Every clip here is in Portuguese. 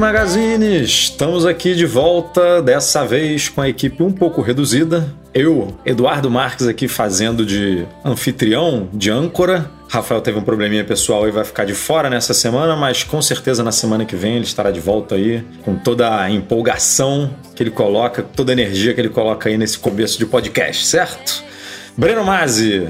Magazine, estamos aqui de volta, dessa vez com a equipe um pouco reduzida. Eu, Eduardo Marques, aqui fazendo de anfitrião, de âncora. Rafael teve um probleminha pessoal e vai ficar de fora nessa semana, mas com certeza na semana que vem ele estará de volta aí, com toda a empolgação que ele coloca, toda a energia que ele coloca aí nesse começo de podcast, certo? Breno Mazzi,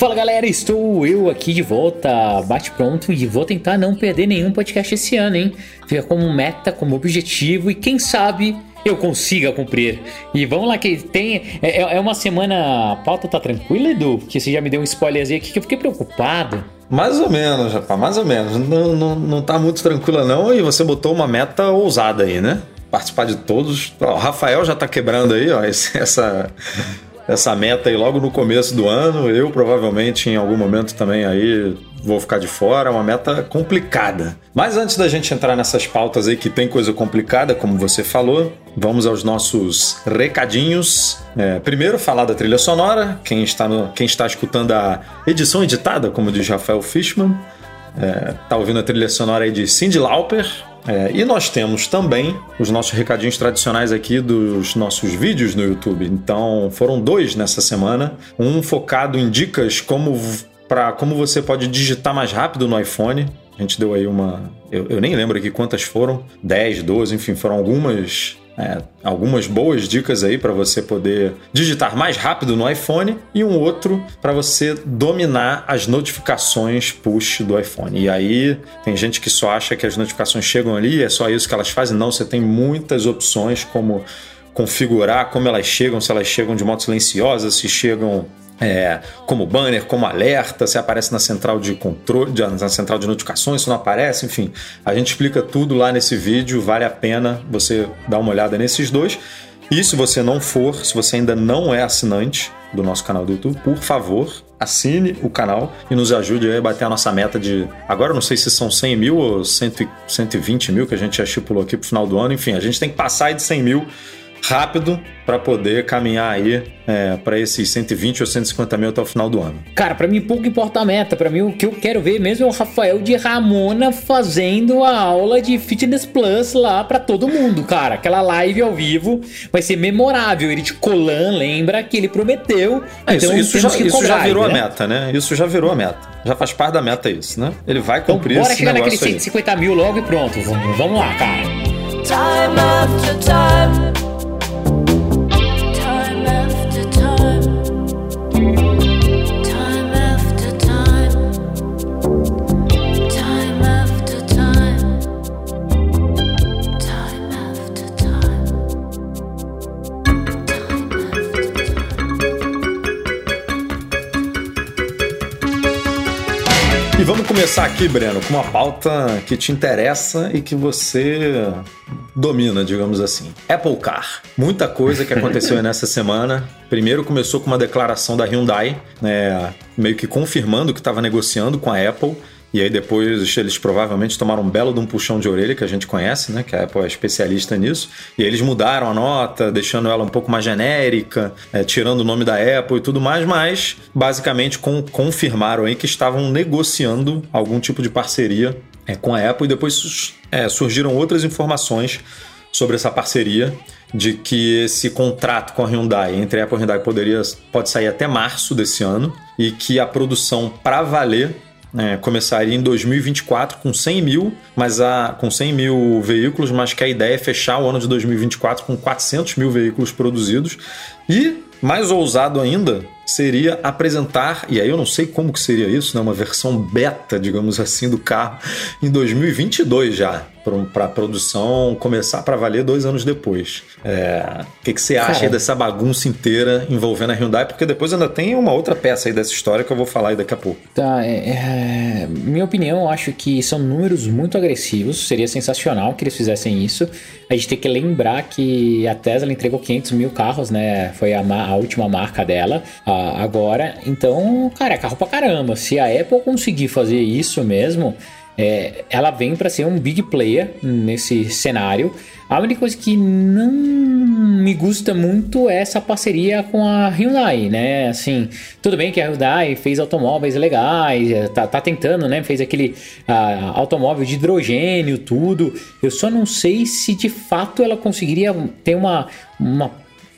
Fala galera, estou eu aqui de volta, bate pronto e vou tentar não perder nenhum podcast esse ano, hein? Fica como meta, como objetivo e quem sabe eu consiga cumprir. E vamos lá que tem. É, é uma semana. A pauta tá tranquila, Edu? Porque você já me deu um spoilerzinho aqui que eu fiquei preocupado. Mais ou menos, rapaz, mais ou menos. Não, não, não tá muito tranquila, não. E você botou uma meta ousada aí, né? Participar de todos. Ó, o Rafael já tá quebrando aí, ó, essa essa meta aí logo no começo do ano. Eu provavelmente em algum momento também aí vou ficar de fora, é uma meta complicada. Mas antes da gente entrar nessas pautas aí que tem coisa complicada, como você falou, vamos aos nossos recadinhos. É, primeiro, falar da trilha sonora. Quem está, no, quem está escutando a edição editada, como diz Rafael Fishman, é, tá ouvindo a trilha sonora aí de Cindy Lauper, é, e nós temos também os nossos recadinhos tradicionais aqui dos nossos vídeos no YouTube. Então foram dois nessa semana. Um focado em dicas como para como você pode digitar mais rápido no iPhone. A gente deu aí uma. Eu, eu nem lembro aqui quantas foram, 10, 12, enfim, foram algumas é, algumas boas dicas aí para você poder digitar mais rápido no iPhone e um outro para você dominar as notificações push do iPhone. E aí tem gente que só acha que as notificações chegam ali, é só isso que elas fazem. Não, você tem muitas opções como configurar como elas chegam, se elas chegam de modo silenciosa, se chegam é, como banner, como alerta, se aparece na central de controle, na central de notificações, se não aparece, enfim. A gente explica tudo lá nesse vídeo, vale a pena você dar uma olhada nesses dois. E se você não for, se você ainda não é assinante do nosso canal do YouTube, por favor, assine o canal e nos ajude a bater a nossa meta de. Agora não sei se são 100 mil ou 120 mil que a gente já estipulou aqui pro final do ano. Enfim, a gente tem que passar de 100 mil rápido para poder caminhar aí é, para esses 120 ou 150 mil até o final do ano. Cara, para mim pouco importa a meta. Para mim o que eu quero ver mesmo é o Rafael de Ramona fazendo a aula de Fitness Plus lá para todo mundo, cara. Aquela live ao vivo vai ser memorável. Ele de Colan lembra que ele prometeu. É, então isso, isso, já, isso já virou né? a meta, né? Isso já virou a meta. Já faz parte da meta isso, né? Ele vai então, cumprir então, bora esse chegar naqueles 150 mil logo e pronto. Vamos, vamos lá, cara. Time after time. Começar aqui, Breno, com uma pauta que te interessa e que você domina, digamos assim. Apple Car. Muita coisa que aconteceu nessa semana. Primeiro começou com uma declaração da Hyundai, né, meio que confirmando que estava negociando com a Apple e aí depois eles provavelmente tomaram um belo de um puxão de orelha que a gente conhece, né? Que a Apple é especialista nisso. E aí eles mudaram a nota, deixando ela um pouco mais genérica, é, tirando o nome da Apple e tudo mais, mas basicamente com, confirmaram aí que estavam negociando algum tipo de parceria é, com a Apple e depois é, surgiram outras informações sobre essa parceria de que esse contrato com a Hyundai entre a Apple e a Hyundai poderia pode sair até março desse ano e que a produção para valer é, começaria em 2024 com 100 mil, mas a, com 100 mil veículos, mas que a ideia é fechar o ano de 2024 com 400 mil veículos produzidos. E, mais ousado ainda, seria apresentar, e aí eu não sei como que seria isso, né, uma versão beta, digamos assim, do carro em 2022 já. Para a produção começar para valer dois anos depois. É, o que, que você acha dessa bagunça inteira envolvendo a Hyundai? Porque depois ainda tem uma outra peça aí dessa história que eu vou falar aí daqui a pouco. Tá, é, é, minha opinião, eu acho que são números muito agressivos. Seria sensacional que eles fizessem isso. A gente tem que lembrar que a Tesla entregou 500 mil carros, né? Foi a, a última marca dela a, agora. Então, cara, é carro pra caramba. Se a Apple conseguir fazer isso mesmo, é, ela vem para ser um big player nesse cenário. A única coisa que não me gusta muito é essa parceria com a Hyundai, né? Assim, tudo bem que a Hyundai fez automóveis legais, é, tá, tá tentando, né? Fez aquele uh, automóvel de hidrogênio, tudo. Eu só não sei se de fato ela conseguiria ter uma, uma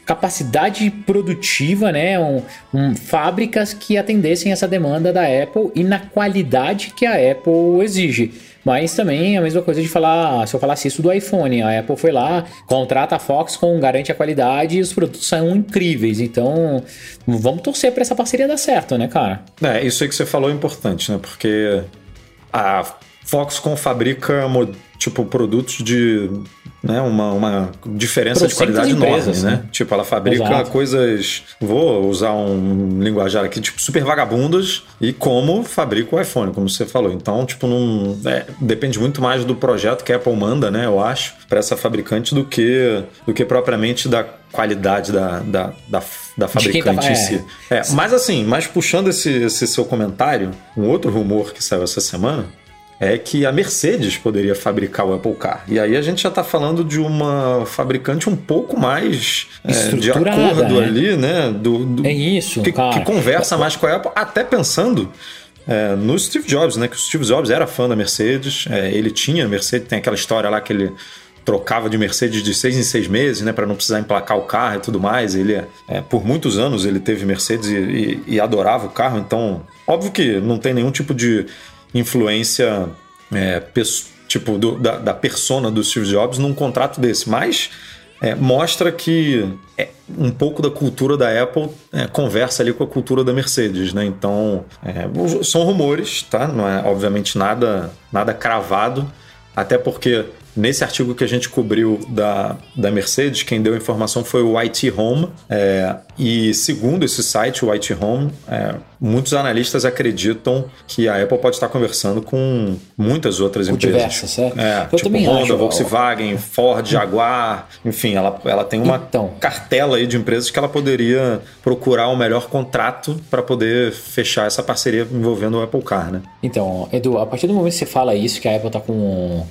capacidade produtiva, né? Um, um, fábricas que atendessem essa demanda da Apple e na qualidade que a Apple exige. Mas também é a mesma coisa de falar, se eu falasse isso do iPhone, a Apple foi lá, contrata a Fox com garante a qualidade e os produtos são incríveis. Então, vamos torcer para essa parceria dar certo, né, cara? É, isso aí que você falou é importante, né? Porque a Foxconn fabrica tipo produtos de né, uma, uma diferença de qualidade enorme, né? né? Tipo, ela fabrica Exato. coisas, vou usar um linguajar aqui, tipo, super vagabundas e como fabrica o iPhone, como você falou. Então, tipo, não é, depende muito mais do projeto que a Apple manda, né, eu acho, para essa fabricante do que do que propriamente da qualidade da, da, da, da fabricante tá, em si. É, é mas assim, mas puxando esse, esse seu comentário, um outro rumor que saiu essa semana é que a Mercedes poderia fabricar o Apple Car. E aí a gente já está falando de uma fabricante um pouco mais é, de acordo né? ali, né? Do, do, é isso, que, que conversa mais com a Apple, até pensando é, no Steve Jobs, né? Que o Steve Jobs era fã da Mercedes, é, ele tinha Mercedes, tem aquela história lá que ele trocava de Mercedes de seis em seis meses, né, para não precisar emplacar o carro e tudo mais. Ele, é, por muitos anos, ele teve Mercedes e, e, e, adorava o carro. Então, óbvio que não tem nenhum tipo de influência é, tipo do, da, da persona do Steve Jobs num contrato desse, mas é, mostra que é, um pouco da cultura da Apple é, conversa ali com a cultura da Mercedes, né? Então é, são rumores, tá? Não é obviamente nada nada cravado, até porque Nesse artigo que a gente cobriu da, da Mercedes, quem deu a informação foi o IT Home. É, e segundo esse site, o IT Home, é, muitos analistas acreditam que a Apple pode estar conversando com muitas outras com empresas. Diversas, é. é Eu tipo também Honda, acho, Volkswagen, Ford, Jaguar. Enfim, ela, ela tem uma então, cartela aí de empresas que ela poderia procurar o melhor contrato para poder fechar essa parceria envolvendo o Apple Car, né? Então, Edu, a partir do momento que você fala isso, que a Apple está com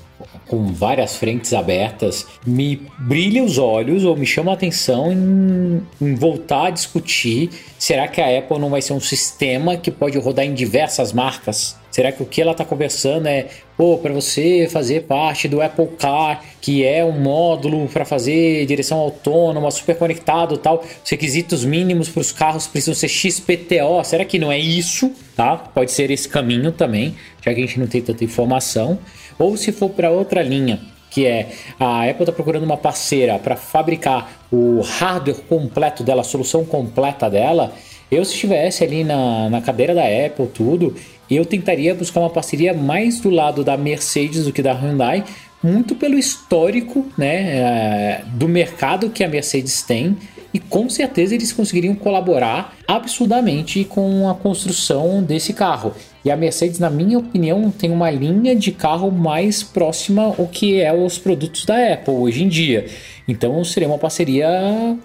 com várias frentes abertas, me brilha os olhos ou me chama a atenção em, em, voltar a discutir: será que a Apple não vai ser um sistema que pode rodar em diversas marcas? Será que o que ela está conversando é, pô, para você fazer parte do Apple Car, que é um módulo para fazer direção autônoma, super conectado tal, os requisitos mínimos para os carros precisam ser XPTO. Será que não é isso? Tá? Pode ser esse caminho também, já que a gente não tem tanta informação. Ou se for para outra linha, que é a Apple está procurando uma parceira para fabricar o hardware completo dela, a solução completa dela. Eu, se estivesse ali na, na cadeira da Apple, tudo, eu tentaria buscar uma parceria mais do lado da Mercedes do que da Hyundai, muito pelo histórico né, é, do mercado que a Mercedes tem e com certeza eles conseguiriam colaborar absurdamente com a construção desse carro. E a Mercedes, na minha opinião, tem uma linha de carro mais próxima ao que é os produtos da Apple hoje em dia. Então seria uma parceria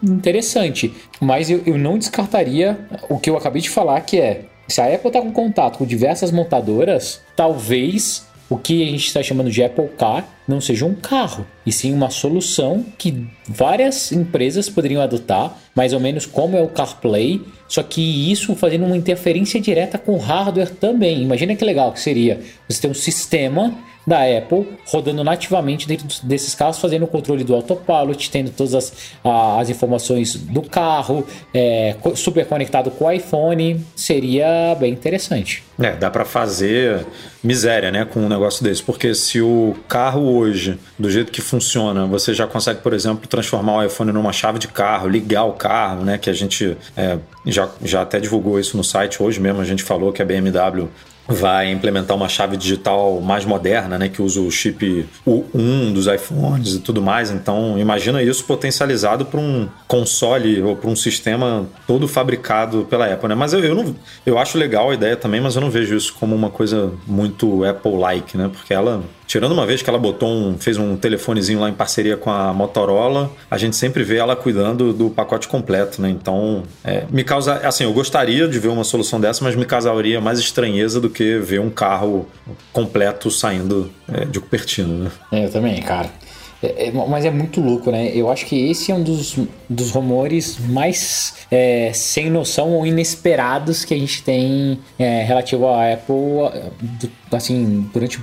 interessante. Mas eu, eu não descartaria o que eu acabei de falar, que é se a Apple está com contato com diversas montadoras, talvez o que a gente está chamando de Apple Car não seja um carro, e sim uma solução que várias empresas poderiam adotar, mais ou menos como é o CarPlay, só que isso fazendo uma interferência direta com o hardware também. Imagina que legal que seria você ter um sistema da Apple rodando nativamente dentro desses carros, fazendo o controle do autopilot, tendo todas as, as informações do carro, é, super conectado com o iPhone, seria bem interessante. É, dá para fazer miséria, né, com um negócio desse, porque se o carro hoje, do jeito que funciona, você já consegue, por exemplo, transformar o iPhone numa chave de carro, ligar o carro, né, que a gente é, já, já até divulgou isso no site hoje mesmo, a gente falou que a BMW vai implementar uma chave digital mais moderna, né, que usa o chip U1 dos iPhones e tudo mais. Então, imagina isso potencializado para um console ou para um sistema todo fabricado pela Apple, né? Mas eu, eu, não, eu acho legal a ideia também, mas eu não vejo isso como uma coisa muito Apple-like, né? Porque ela Tirando uma vez que ela botou um, fez um telefonezinho lá em parceria com a Motorola, a gente sempre vê ela cuidando do pacote completo, né? Então, é, me causa, assim, eu gostaria de ver uma solução dessa, mas me causaria mais estranheza do que ver um carro completo saindo é, de Cupertino, né? É, eu também, cara. É, é, mas é muito louco, né? Eu acho que esse é um dos, dos rumores mais é, sem noção ou inesperados que a gente tem é, relativo à Apple, assim, durante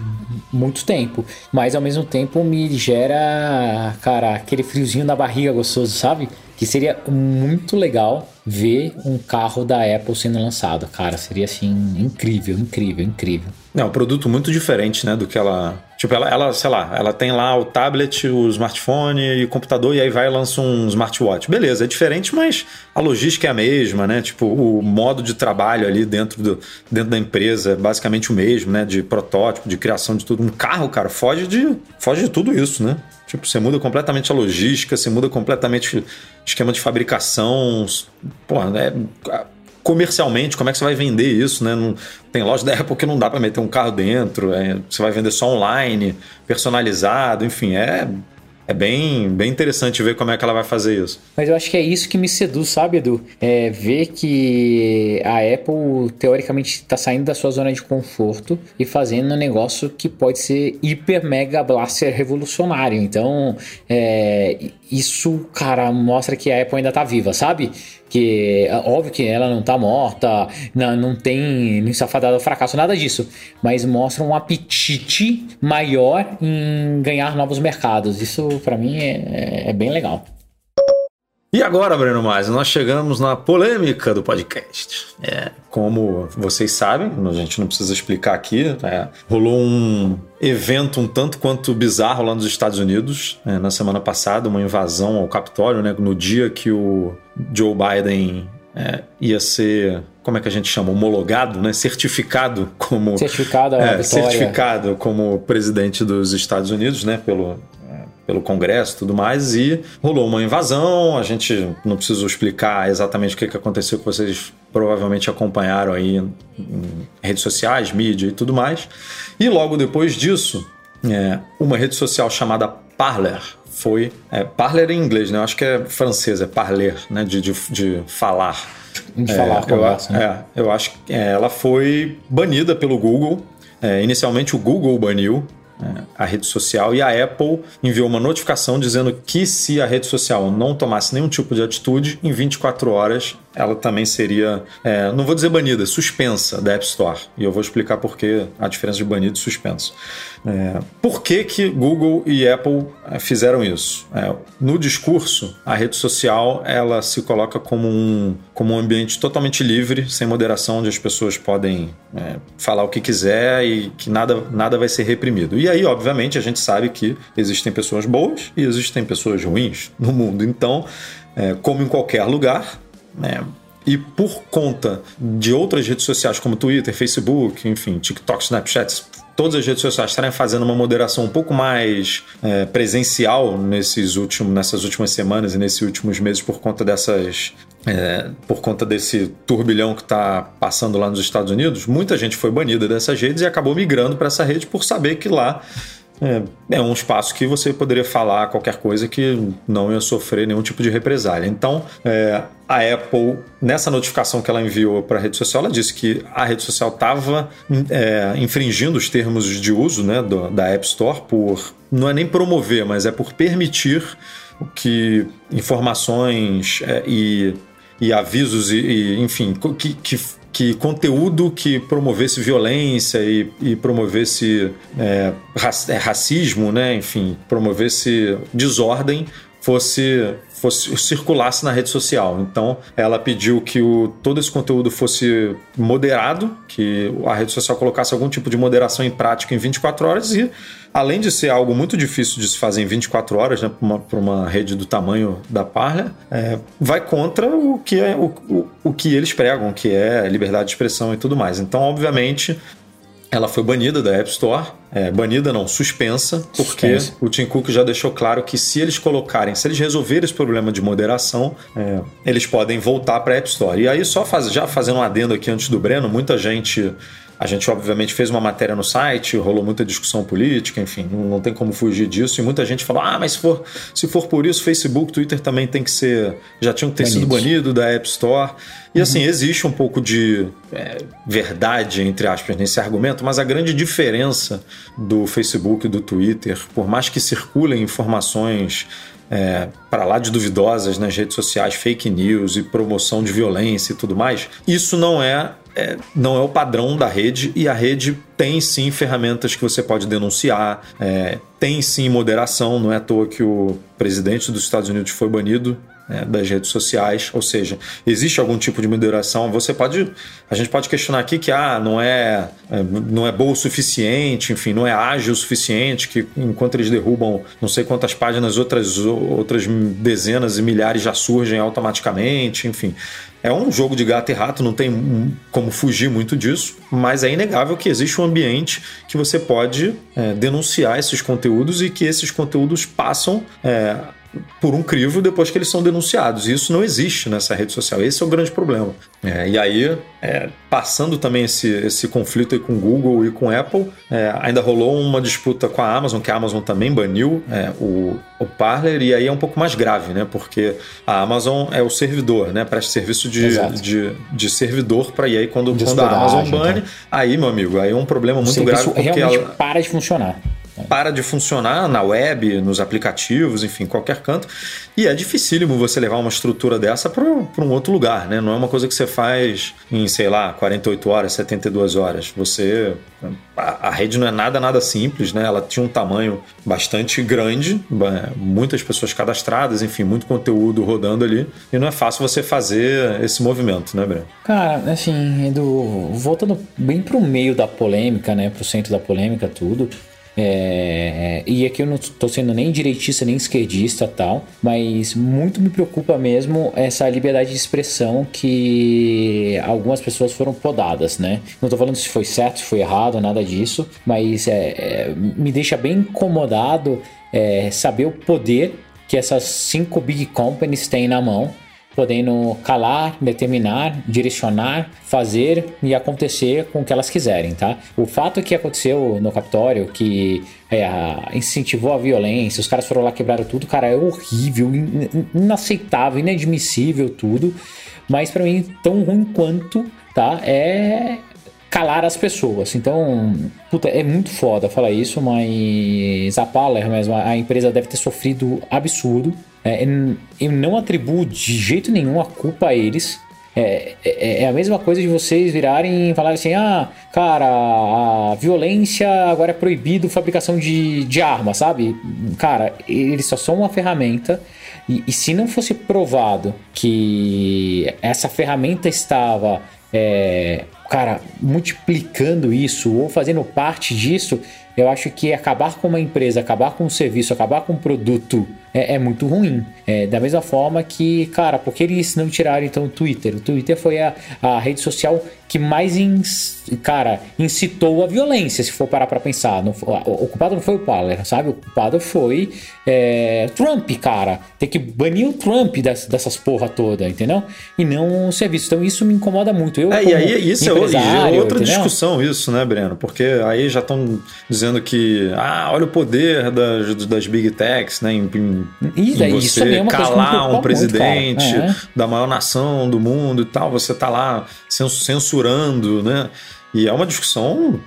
muito tempo. Mas ao mesmo tempo me gera, cara, aquele friozinho na barriga gostoso, sabe? Que seria muito legal ver um carro da Apple sendo lançado, cara. Seria assim, incrível, incrível, incrível. É um produto muito diferente, né, do que ela Tipo, ela, ela, sei lá, ela tem lá o tablet, o smartphone e o computador, e aí vai e lança um smartwatch. Beleza, é diferente, mas a logística é a mesma, né? Tipo, o modo de trabalho ali dentro, do, dentro da empresa é basicamente o mesmo, né? De protótipo, de criação de tudo. Um carro, cara, foge de, foge de tudo isso, né? Tipo, você muda completamente a logística, você muda completamente o esquema de fabricação. Pô, né? Comercialmente, como é que você vai vender isso, né? Não, tem loja da Apple que não dá para meter um carro dentro, é, você vai vender só online, personalizado, enfim, é é bem, bem interessante ver como é que ela vai fazer isso. Mas eu acho que é isso que me seduz, sabe, Edu? É ver que a Apple, teoricamente, está saindo da sua zona de conforto e fazendo um negócio que pode ser hiper mega blaster revolucionário. Então, é, isso, cara, mostra que a Apple ainda tá viva, sabe? Que óbvio que ela não tá morta, não, não tem nem safadada fracasso, nada disso. Mas mostra um apetite maior em ganhar novos mercados. Isso, para mim, é, é bem legal. E agora, Breno Mais, nós chegamos na polêmica do podcast. É, como vocês sabem, a gente não precisa explicar aqui, é, rolou um evento um tanto quanto bizarro lá nos Estados Unidos, é, na semana passada, uma invasão ao Capitólio, né, no dia que o Joe Biden é, ia ser como é que a gente chama homologado, né, certificado como certificado, é, certificado como presidente dos Estados Unidos, né, pelo pelo Congresso e tudo mais, e rolou uma invasão. A gente não precisa explicar exatamente o que aconteceu, que vocês provavelmente acompanharam aí em redes sociais, mídia e tudo mais. E logo depois disso, é, uma rede social chamada Parler foi. É, Parler em inglês, né? Eu acho que é francês, é parler, né? De, de, de falar. De falar, é, conversa, eu, né? É, eu acho que é, ela foi banida pelo Google. É, inicialmente o Google baniu, a rede social e a Apple enviou uma notificação dizendo que se a rede social não tomasse nenhum tipo de atitude, em 24 horas ela também seria, é, não vou dizer banida, suspensa da App Store. E eu vou explicar por que a diferença de banido e suspenso. É, por que, que Google e Apple é, fizeram isso? É, no discurso, a rede social ela se coloca como um, como um ambiente totalmente livre, sem moderação, onde as pessoas podem é, falar o que quiser e que nada, nada vai ser reprimido. E aí, obviamente, a gente sabe que existem pessoas boas e existem pessoas ruins no mundo. Então, é, como em qualquer lugar, né? E por conta de outras redes sociais como Twitter, Facebook, enfim, TikTok, Snapchat, todas as redes sociais estarem fazendo uma moderação um pouco mais é, presencial nesses últimos, nessas últimas semanas e nesses últimos meses por conta dessas. É, por conta desse turbilhão que está passando lá nos Estados Unidos, muita gente foi banida dessas redes e acabou migrando para essa rede por saber que lá é, é, um espaço que você poderia falar qualquer coisa que não ia sofrer nenhum tipo de represália. Então, é, a Apple, nessa notificação que ela enviou para a rede social, ela disse que a rede social estava é, infringindo os termos de uso né, do, da App Store por não é nem promover, mas é por permitir que informações é, e, e avisos e, e enfim que, que que conteúdo que promovesse violência e, e promovesse é, é, racismo, né? enfim, promovesse desordem, fosse fosse circulasse na rede social. Então, ela pediu que o, todo esse conteúdo fosse moderado, que a rede social colocasse algum tipo de moderação em prática em 24 horas e além de ser algo muito difícil de se fazer em 24 horas, né, para uma, uma, rede do tamanho da Parler, é, vai contra o que, é, o, o, o, que eles pregam, que é liberdade de expressão e tudo mais. Então, obviamente, ela foi banida da App Store. É, banida não, suspensa, porque suspensa. o Tim Cook já deixou claro que se eles colocarem, se eles resolverem esse problema de moderação, é, eles podem voltar para a App Store. E aí, só faz, já fazendo um adendo aqui antes do Breno, muita gente a gente, obviamente, fez uma matéria no site, rolou muita discussão política, enfim, não, não, tem como fugir disso. E muita gente falou: ah, mas se for, se for por isso, Facebook, Twitter também tem que ser. Já tinham que ter Banido. sido banido da App Store. E uhum. assim, existe um pouco de é, verdade, entre aspas, nesse argumento, mas a grande diferença do Facebook e do Twitter, por mais que circulem informações é, para lá de duvidosas nas redes sociais, fake news e promoção de violência e tudo mais, isso não é é, não é o padrão da rede e a rede tem sim ferramentas que você pode denunciar, é, tem sim moderação, não é à toa que o presidente dos Estados Unidos foi banido né, das redes sociais, ou seja, existe algum tipo de moderação. Você pode, a gente pode questionar aqui que ah, não é, é, não é boa o suficiente, enfim, não é ágil o suficiente, que enquanto eles derrubam não sei quantas páginas, outras outras dezenas e milhares já surgem automaticamente, enfim. É um jogo de gato e rato, não tem como fugir muito disso, mas é inegável que existe um ambiente que você pode é, denunciar esses conteúdos e que esses conteúdos passam é, por um crivo depois que eles são denunciados. E isso não existe nessa rede social. Esse é o grande problema. É, e aí, é, passando também esse, esse conflito com Google e com Apple, é, ainda rolou uma disputa com a Amazon, que a Amazon também baniu é, o, o Parler, e aí é um pouco mais grave, né? Porque a Amazon é o servidor, né? Presta serviço de, de, de, servidor para e aí quando, quando a Amazon bane, então. aí, meu amigo, aí é um problema muito grave. Porque realmente ela... para de funcionar para de funcionar na web, nos aplicativos, enfim, qualquer canto. E é dificílimo você levar uma estrutura dessa para um outro lugar, né? Não é uma coisa que você faz em, sei lá, 48 horas, 72 horas. Você. A, rede não é nada, nada simples, né? Ela tinha um tamanho bastante grande, muitas pessoas cadastradas, enfim, muito conteúdo rodando ali. E não é fácil você fazer esse movimento, né, Breno? Cara, assim, Edu, voltando bem pro meio da polêmica, né? Pro centro da polêmica, tudo. É, e aqui eu não estou sendo nem direitista nem esquerdista tal, mas muito me preocupa mesmo essa liberdade de expressão que algumas pessoas foram podadas, né? Não estou falando se foi certo, se foi errado, nada disso, mas é, é, me deixa bem incomodado é, saber o poder que essas cinco big companies têm na mão podendo calar, determinar, direcionar, fazer e acontecer com o que elas quiserem, tá? O fato que aconteceu no Capitólio, que é, incentivou a violência, os caras foram lá quebraram tudo, cara, é horrível, inaceitável, inadmissível tudo, mas para mim tão ruim quanto, tá? É calar as pessoas. Então, puta, é muito foda falar isso, mas a Paler mesmo, a empresa deve ter sofrido absurdo é, eu não atribuo de jeito nenhum a culpa a eles. É, é, é, a mesma coisa de vocês virarem e falarem assim: ah, cara, a violência agora é proibido fabricação de, de arma, sabe? Cara, eles só são uma ferramenta. E, e se não fosse provado que essa ferramenta estava, é, cara, multiplicando isso ou fazendo parte disso, eu acho que acabar com uma empresa, acabar com um serviço, acabar com um produto é, é muito ruim. É, da mesma forma que, cara, por que eles não tiraram então o Twitter? O Twitter foi a, a rede social que mais, ins, cara, incitou a violência, se for parar pra pensar. Não, o, o culpado não foi o Paller, sabe? O culpado foi é, Trump, cara. Tem que banir o Trump dessas, dessas porra toda, entendeu? E não o serviço. Então isso me incomoda muito. Eu, é, e aí isso é, é outra entendeu? discussão, isso, né, Breno? Porque aí já estão dizendo que, ah, olha o poder das, das big techs, né? Em, em, isso, em você isso é calar um presidente muito, é. da maior nação do mundo e tal. Você tá lá censurando né? E é uma discussão,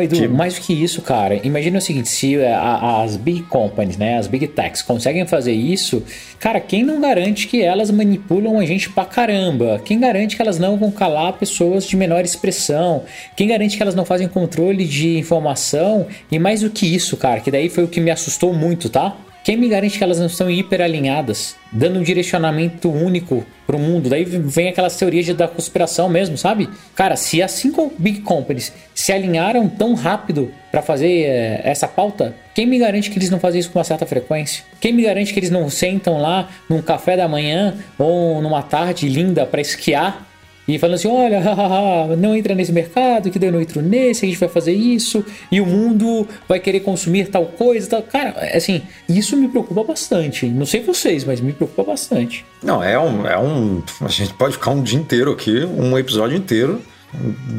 Edu, que... mais do que isso, cara, imagina o seguinte: se é, as big companies, né, as big techs conseguem fazer isso, cara, quem não garante que elas manipulam a gente pra caramba? Quem garante que elas não vão calar pessoas de menor expressão? Quem garante que elas não fazem controle de informação? E mais do que isso, cara, que daí foi o que me assustou muito, tá? Quem me garante que elas não estão hiperalinhadas, dando um direcionamento único pro mundo? Daí vem aquelas teorias da conspiração mesmo, sabe? Cara, se as cinco big companies se alinharam tão rápido para fazer é, essa pauta, quem me garante que eles não fazem isso com uma certa frequência? Quem me garante que eles não sentam lá num café da manhã ou numa tarde linda para esquiar e falando assim: olha, hahaha, não entra nesse mercado, que daí eu não entro nesse, a gente vai fazer isso, e o mundo vai querer consumir tal coisa. Tal. Cara, assim, isso me preocupa bastante. Não sei vocês, mas me preocupa bastante. Não, é um. É um a gente pode ficar um dia inteiro aqui, um episódio inteiro,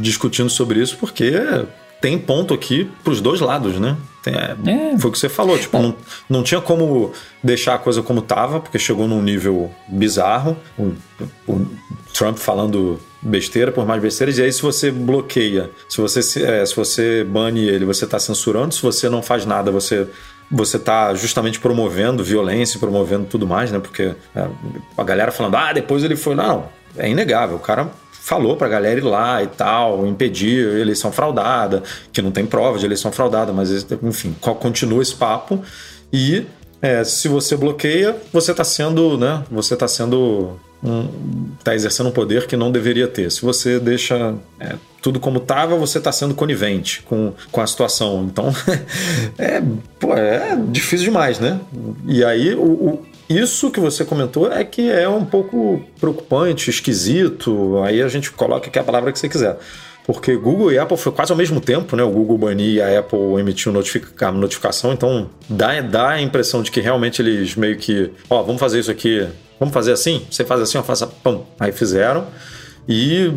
discutindo sobre isso, porque tem ponto aqui para os dois lados, né? Tem, é, é. Foi o que você falou, tipo, não, não tinha como deixar a coisa como tava, porque chegou num nível bizarro. O, o Trump falando besteira por mais besteiras, e aí se você bloqueia, se você, é, se você bane ele, você está censurando, se você não faz nada, você você está justamente promovendo violência, promovendo tudo mais, né? Porque é, a galera falando, ah, depois ele foi. Não, é inegável. O cara falou pra galera ir lá e tal, impedir eleição fraudada, que não tem prova de eleição fraudada, mas enfim, continua esse papo. E é, se você bloqueia, você está sendo, né? Você está sendo está exercendo um poder que não deveria ter. Se você deixa é, tudo como estava, você está sendo conivente com, com a situação. Então, é, pô, é difícil demais, né? E aí, o, isso que você comentou é que é um pouco preocupante, esquisito. Aí a gente coloca aqui a palavra que você quiser. Porque Google e Apple foi quase ao mesmo tempo, né? O Google banir e a Apple emitiu notifica notificação, então dá, dá a impressão de que realmente eles meio que, ó, vamos fazer isso aqui, vamos fazer assim? Você faz assim, eu faço, pum. Aí fizeram. E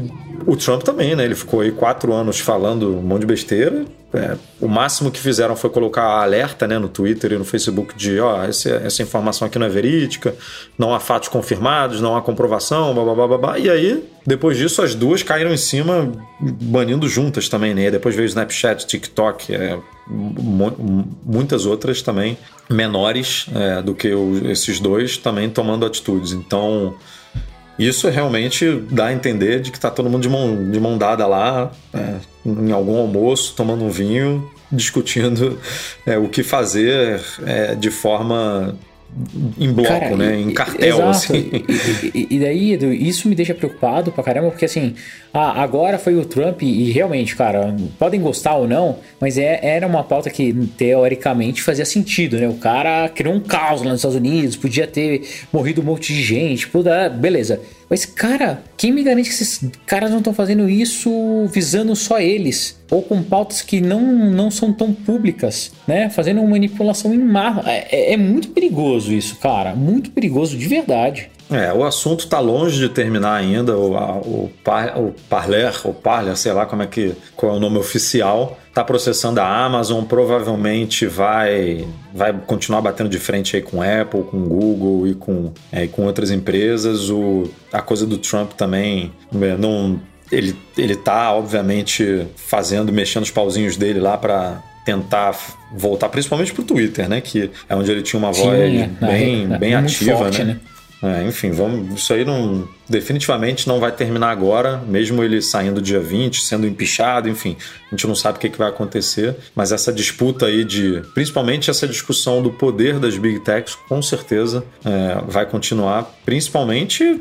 o Trump também, né? Ele ficou aí quatro anos falando um monte de besteira. É, o máximo que fizeram foi colocar alerta né, no Twitter e no Facebook de ó, essa, essa informação aqui não é verídica, não há fatos confirmados, não há comprovação, blá, blá, blá, blá. E aí, depois disso, as duas caíram em cima, banindo juntas também, né? Depois veio Snapchat, TikTok, é, muitas outras também menores é, do que o, esses dois também tomando atitudes. Então isso realmente dá a entender de que está todo mundo de mão, de mão dada lá, é, em algum almoço, tomando um vinho, discutindo é, o que fazer é, de forma em bloco, Cara, né? Em cartel, exato. assim. E, e, daí, Edu, isso me deixa preocupado pra caramba, porque assim, ah, agora foi o Trump e realmente, cara, podem gostar ou não, mas é, era uma pauta que teoricamente fazia sentido, né? O cara criou um caos lá nos Estados Unidos, podia ter morrido um monte de gente, puder, beleza. Mas, cara, quem me garante que esses caras não estão fazendo isso visando só eles? Ou com pautas que não, não são tão públicas, né? Fazendo manipulação em massa. É, é, é muito perigoso isso, cara. Muito perigoso de verdade. É, o assunto está longe de terminar ainda. O, a, o, par, o Parler, o Parler, sei lá como é que qual é o nome oficial, está processando a Amazon. Provavelmente vai vai continuar batendo de frente aí com Apple, com Google e com, é, com outras empresas. O, a coisa do Trump também é, não ele ele tá obviamente fazendo mexendo os pauzinhos dele lá para tentar voltar principalmente pro Twitter, né, que é onde ele tinha uma voz Sim, bem, é, bem ativa, forte, né? né? É, enfim, vamos, isso aí não, definitivamente não vai terminar agora, mesmo ele saindo dia 20, sendo empichado, enfim, a gente não sabe o que, que vai acontecer, mas essa disputa aí de, principalmente essa discussão do poder das big techs, com certeza é, vai continuar, principalmente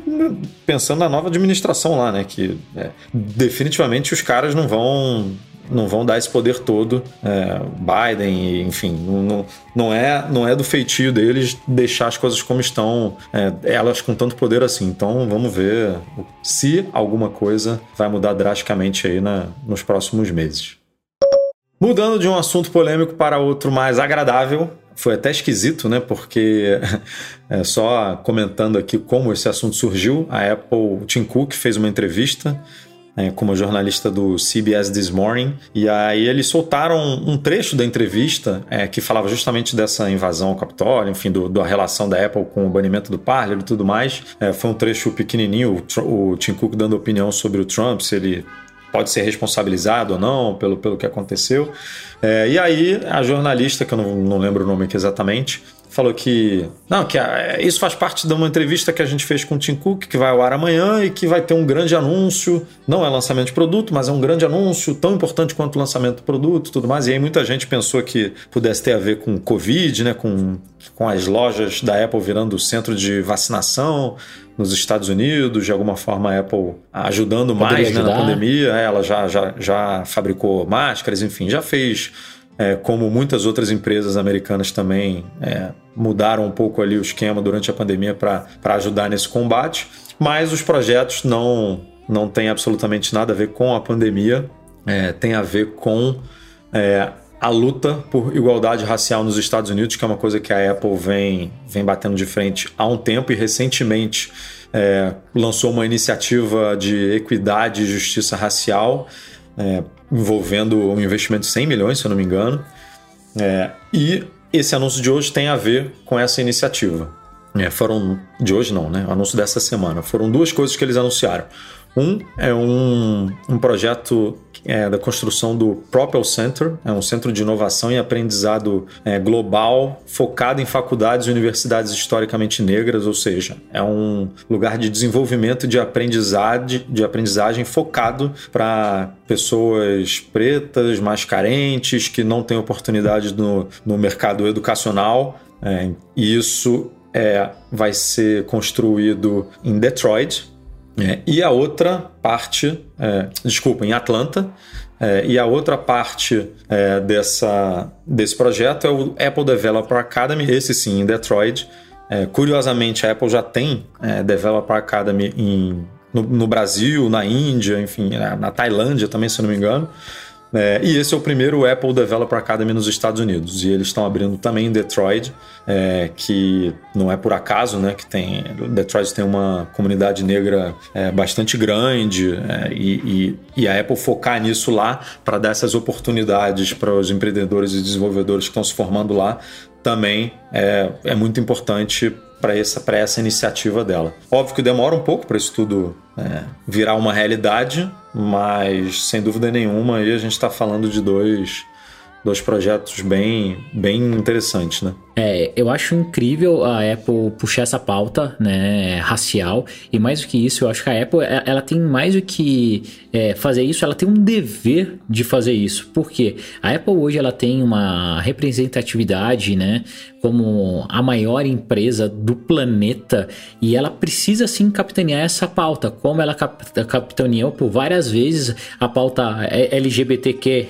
pensando na nova administração lá, né, que é, definitivamente os caras não vão não vão dar esse poder todo. É, Biden, enfim, não, não, é, não é do feitio deles deixar as coisas como estão, é, elas com tanto poder assim. Então vamos ver se alguma coisa vai mudar drasticamente aí na, nos próximos meses. Mudando de um assunto polêmico para outro mais agradável, foi até esquisito, né? Porque é, só comentando aqui como esse assunto surgiu, a Apple, o Tim Cook fez uma entrevista né, como jornalista do CBS This Morning. E aí eles soltaram um trecho da entrevista é, que falava justamente dessa invasão ao Capitólio, enfim, do, da relação da Apple com o banimento do Parler e tudo mais. É, foi um trecho pequenininho, o, o Tim Cook dando opinião sobre o Trump, se ele pode ser responsabilizado ou não pelo, pelo que aconteceu. É, e aí a jornalista, que eu não, não lembro o nome aqui exatamente, falou que não que a, isso faz parte de uma entrevista que a gente fez com o Tim Cook que vai ao ar amanhã e que vai ter um grande anúncio. Não é lançamento de produto mas é um grande anúncio tão importante quanto o lançamento do produto tudo mais. E aí muita gente pensou que pudesse ter a ver com Covid né com com as lojas da Apple virando centro de vacinação nos Estados Unidos, de alguma forma a Apple ajudando mais né, na pandemia. Ela já, já, já fabricou máscaras, enfim, já fez é, como muitas outras empresas americanas também é, mudaram um pouco ali o esquema durante a pandemia para ajudar nesse combate, mas os projetos não não tem absolutamente nada a ver com a pandemia, é, tem a ver com é, a luta por igualdade racial nos Estados Unidos, que é uma coisa que a Apple vem, vem batendo de frente há um tempo e recentemente é, lançou uma iniciativa de equidade e justiça racial é, envolvendo um investimento de 100 milhões, se eu não me engano. É, e esse anúncio de hoje tem a ver com essa iniciativa. É, foram de hoje não, né? O anúncio dessa semana. Foram duas coisas que eles anunciaram. Um é um, um projeto é, da construção do Propel Center, é um centro de inovação e aprendizado é, global focado em faculdades e universidades historicamente negras, ou seja, é um lugar de desenvolvimento de aprendizagem, de aprendizagem focado para pessoas pretas, mais carentes, que não têm oportunidade no, no mercado educacional. É, e isso é, vai ser construído em Detroit, é, e a outra parte, é, desculpa, em Atlanta, é, e a outra parte é, dessa, desse projeto é o Apple Developer Academy, esse sim, em Detroit. É, curiosamente, a Apple já tem é, Developer Academy em, no, no, Brasil, na Índia, enfim, na, na Tailândia também, se não me engano. É, e esse é o primeiro Apple Developer Academy nos Estados Unidos. E eles estão abrindo também em Detroit, é, que não é por acaso, né? Que tem. Detroit tem uma comunidade negra é, bastante grande é, e, e, e, a Apple focar nisso lá para dar essas oportunidades para os empreendedores e desenvolvedores que estão se formando lá também é, é muito importante para essa, essa iniciativa dela. Óbvio que demora um pouco para isso tudo é, virar uma realidade, mas sem dúvida nenhuma aí a gente está falando de dois, dois projetos bem, bem interessantes, né? É, eu acho incrível a Apple puxar essa pauta, né, racial, e mais do que isso, eu acho que a Apple, é, ela tem mais do que é, fazer isso, ela tem um dever de fazer isso, porque a Apple hoje, ela tem uma representatividade, né, como a maior empresa do planeta, e ela precisa sim capitanear essa pauta, como ela capitaneou por várias vezes a pauta LGBTQ+,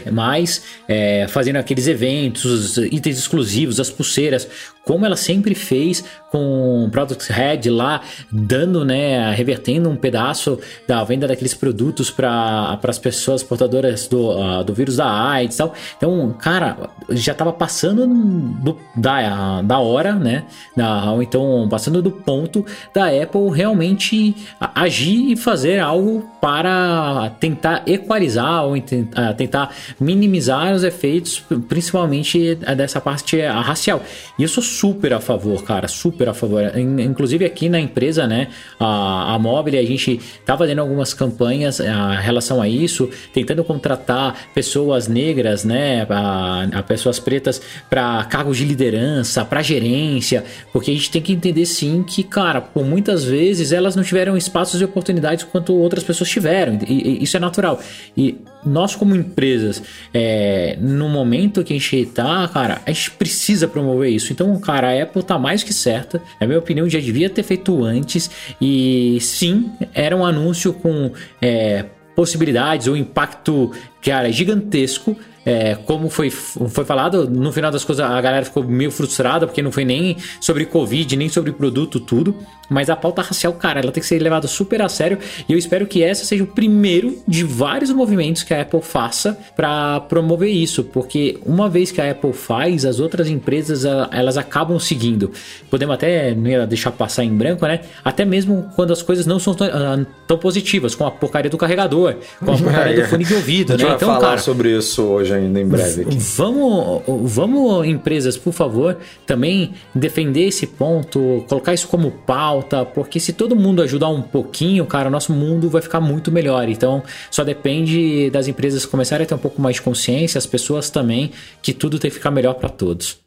é, fazendo aqueles eventos, itens exclusivos, as pulseiras, como ela sempre fez com Product Head lá, dando, né, revertendo um pedaço da venda daqueles produtos para as pessoas portadoras do, uh, do vírus da AIDS e tal. Então, cara, já estava passando do, da, da hora, né, da, ou então passando do ponto da Apple realmente agir e fazer algo para tentar equalizar ou uh, tentar minimizar os efeitos, principalmente dessa parte racial. E eu sou super a favor, cara, super a favor. Inclusive aqui na empresa, né, a, a Mobile, a gente tá fazendo algumas campanhas em relação a isso, tentando contratar pessoas negras, né, a, a pessoas pretas para cargos de liderança, para gerência, porque a gente tem que entender sim que, cara, por muitas vezes elas não tiveram espaços e oportunidades quanto outras pessoas tiveram, e, e isso é natural. E nós como empresas, é, no momento que a gente tá, cara, a gente precisa promover isso. Então, cara, a Apple tá mais que certa. Na minha opinião, já devia ter feito antes. E sim, era um anúncio com é, possibilidades ou impacto, cara, gigantesco é, como foi, foi falado, no final das coisas a galera ficou meio frustrada porque não foi nem sobre Covid, nem sobre produto, tudo. Mas a pauta racial, cara, ela tem que ser levada super a sério e eu espero que essa seja o primeiro de vários movimentos que a Apple faça para promover isso, porque uma vez que a Apple faz, as outras empresas elas acabam seguindo. Podemos até não ia deixar passar em branco, né? Até mesmo quando as coisas não são tão, ah, tão positivas, com a porcaria do carregador, com a porcaria do fone de ouvido, né? Então, falar cara, sobre isso hoje ainda em breve aqui. Vamos, vamos, empresas, por favor, também defender esse ponto, colocar isso como pauta, porque se todo mundo ajudar um pouquinho, cara, nosso mundo vai ficar muito melhor. Então, só depende das empresas começarem a ter um pouco mais de consciência, as pessoas também, que tudo tem que ficar melhor para todos.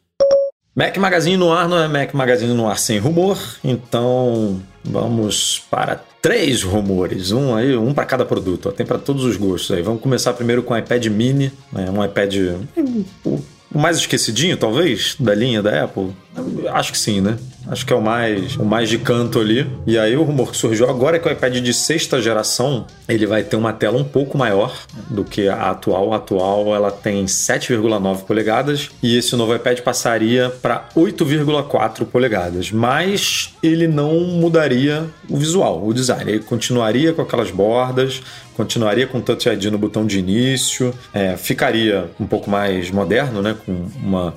Mac Magazine no ar não é Mac Magazine no ar sem rumor, então vamos para três rumores, um aí, um para cada produto, ó, tem para todos os gostos aí. Vamos começar primeiro com o iPad Mini, né, um iPad o mais esquecidinho, talvez, da linha da Apple. Acho que sim, né? Acho que é o mais, o mais de canto ali. E aí o rumor que surgiu agora é que o iPad de sexta geração ele vai ter uma tela um pouco maior do que a atual. A atual ela tem 7,9 polegadas e esse novo iPad passaria para 8,4 polegadas. Mas ele não mudaria o visual, o design. Ele continuaria com aquelas bordas, continuaria com Touch ID no botão de início, é, ficaria um pouco mais moderno, né? Com uma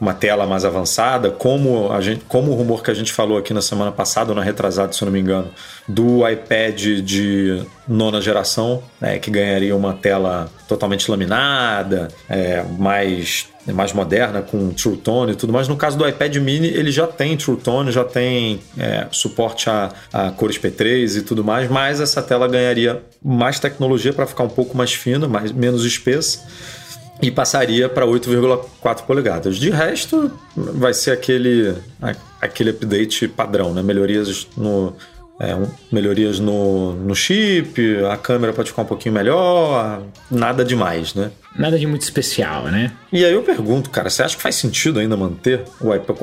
uma tela mais avançada, como, a gente, como o rumor que a gente falou aqui na semana passada, ou na retrasada, se eu não me engano, do iPad de nona geração, né, que ganharia uma tela totalmente laminada, é, mais, mais moderna, com True Tone e tudo mais. No caso do iPad mini, ele já tem True Tone, já tem é, suporte a, a cores P3 e tudo mais, mas essa tela ganharia mais tecnologia para ficar um pouco mais fina, mais, menos espessa e passaria para 8,4 polegadas. De resto, vai ser aquele, aquele update padrão, né? melhorias no, é, um, melhorias no, no chip, a câmera pode ficar um pouquinho melhor, nada demais, né? Nada de muito especial, né? E aí eu pergunto, cara, você acha que faz sentido ainda manter o iPad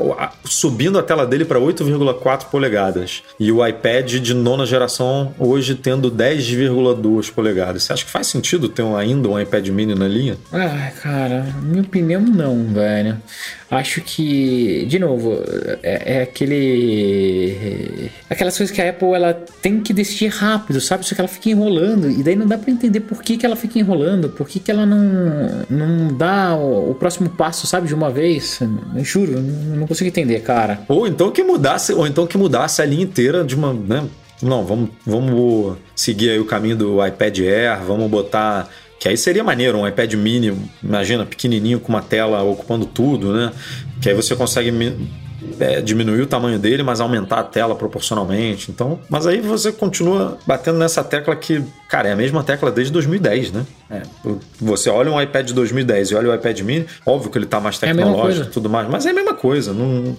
subindo a tela dele para 8,4 polegadas e o iPad de nona geração hoje tendo 10,2 polegadas? Você acha que faz sentido ter ainda um iPad mini na linha? Ah, cara, minha opinião não, velho. Acho que, de novo, é, é aquele. Aquelas coisas que a Apple ela tem que decidir rápido, sabe? Só que ela fica enrolando e daí não dá para entender por que, que ela fica enrolando, por que, que ela não não dá o, o, próximo passo, sabe, de uma vez. Eu juro, não, não consigo entender, cara. Ou então que mudasse, ou então que mudasse a linha inteira de uma, né? Não, vamos, vamos seguir aí o caminho do iPad Air, vamos botar que aí seria maneiro, um iPad mini, imagina, pequenininho com uma tela ocupando tudo, né? Que aí você consegue é, diminuir o tamanho dele, mas aumentar a tela proporcionalmente. Então, mas aí você continua batendo nessa tecla que, cara, é a mesma tecla desde 2010, né? É, você olha um iPad de 2010 e olha o iPad mini, óbvio que ele tá mais tecnológico e tudo mais, mas é a mesma coisa. Não,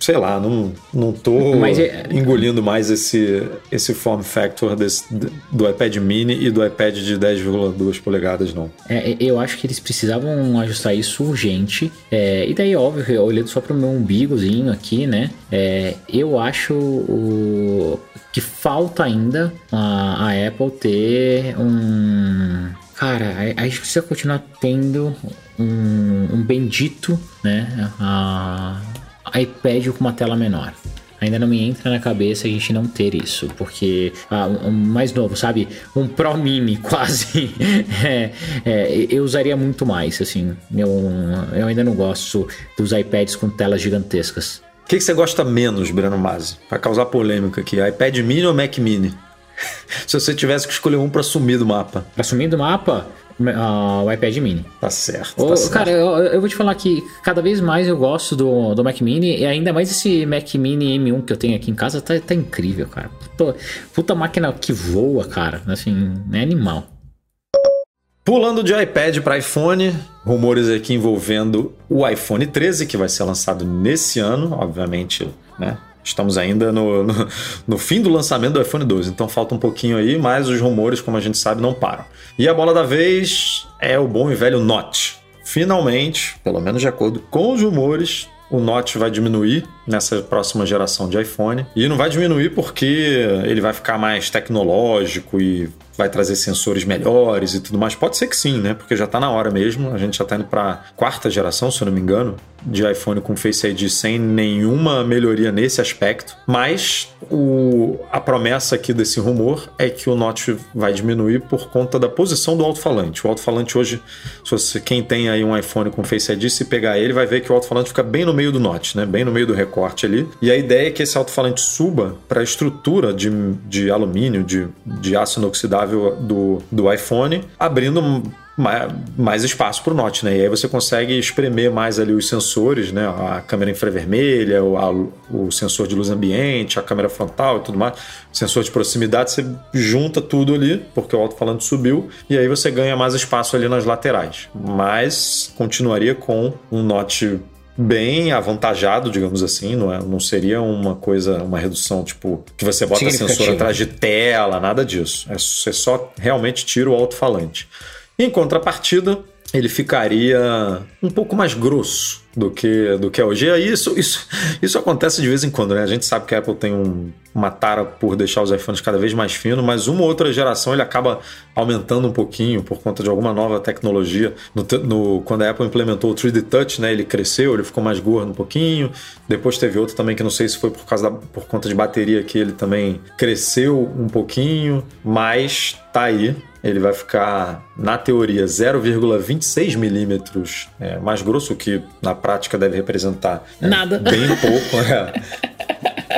sei lá, não, não tô Mas é... engolindo mais esse, esse form factor desse, do iPad mini e do iPad de 10,2 polegadas, não. É, eu acho que eles precisavam ajustar isso urgente. É, e daí, óbvio, olhando só pro meu umbigozinho aqui, né? É, eu acho o, que falta ainda a, a Apple ter um. Cara, a, a gente precisa continuar tendo um, um bendito, né? A, iPad com uma tela menor. Ainda não me entra na cabeça a gente não ter isso, porque ah, um mais novo, sabe? Um Pro Mini quase. é, é, eu usaria muito mais, assim. Eu, eu ainda não gosto dos iPads com telas gigantescas. O que, que, você gosta menos, Breno Masi? Para causar polêmica aqui, iPad Mini ou Mac Mini? Se você tivesse que escolher um para sumir do mapa. Para sumir do mapa? Uh, o iPad mini. Tá certo. Tá certo. Cara, eu, eu, vou te falar que cada vez mais eu gosto do, do Mac Mini e ainda mais esse Mac Mini M1 que eu tenho aqui em casa tá, tá incrível, cara. Puta, puta máquina que voa, cara. Assim, é animal. Pulando de iPad para iPhone, rumores aqui envolvendo o iPhone 13, que vai ser lançado nesse ano, obviamente, né? Estamos ainda no, no, no, fim do lançamento do iPhone 12, então falta um pouquinho aí, mas os rumores, como a gente sabe, não param. E a bola da vez é o bom e velho Note. Finalmente, pelo menos de acordo com os rumores, o Note vai diminuir nessa próxima geração de iPhone. E não vai diminuir porque ele vai ficar mais tecnológico e vai trazer sensores melhores e tudo mais. Pode ser que sim, né? Porque já está na hora mesmo. A gente já está indo para quarta geração, se eu não me engano, de iPhone com Face ID sem nenhuma melhoria nesse aspecto. Mas o, a promessa aqui desse rumor é que o Note vai diminuir por conta da posição do alto-falante. O alto-falante hoje, se você, quem tem aí um iPhone com Face ID, se pegar ele, vai ver que o alto-falante fica bem no meio do Note, né? Bem no meio do recorte ali. E a ideia é que esse alto-falante suba para a estrutura de, de alumínio, de, de aço inoxidável do, do iPhone, abrindo mais espaço para o Note, né? E aí você consegue espremer mais ali os sensores, né? A câmera infravermelha, o, a, o sensor de luz ambiente, a câmera frontal e tudo mais, sensor de proximidade, você junta tudo ali, porque o alto-falante subiu, e aí você ganha mais espaço ali nas laterais. Mas continuaria com um Note bem avantajado, digamos assim, não, é, não seria uma coisa, uma redução tipo que você bota sensor atrás de tela, nada disso. É, você só realmente tira o alto-falante. Em contrapartida, ele ficaria um pouco mais grosso. do que, do que é hoje. E aí isso, isso, isso acontece de vez em quando, né? A gente sabe que a Apple tem um, uma tara por deixar os iPhones cada vez mais finos, mas uma outra geração ele acaba aumentando um pouquinho por conta de alguma nova tecnologia. No, no, quando a Apple implementou o 3D Touch, né, ele cresceu, ele ficou mais gordo um pouquinho. Depois teve outro também que não sei se foi por causa da, por conta de bateria que ele também cresceu um pouquinho, mas tá aí ele vai ficar, na teoria, 0,26 milímetros é, mais grosso, que na prática deve representar é, nada. Bem pouco. É.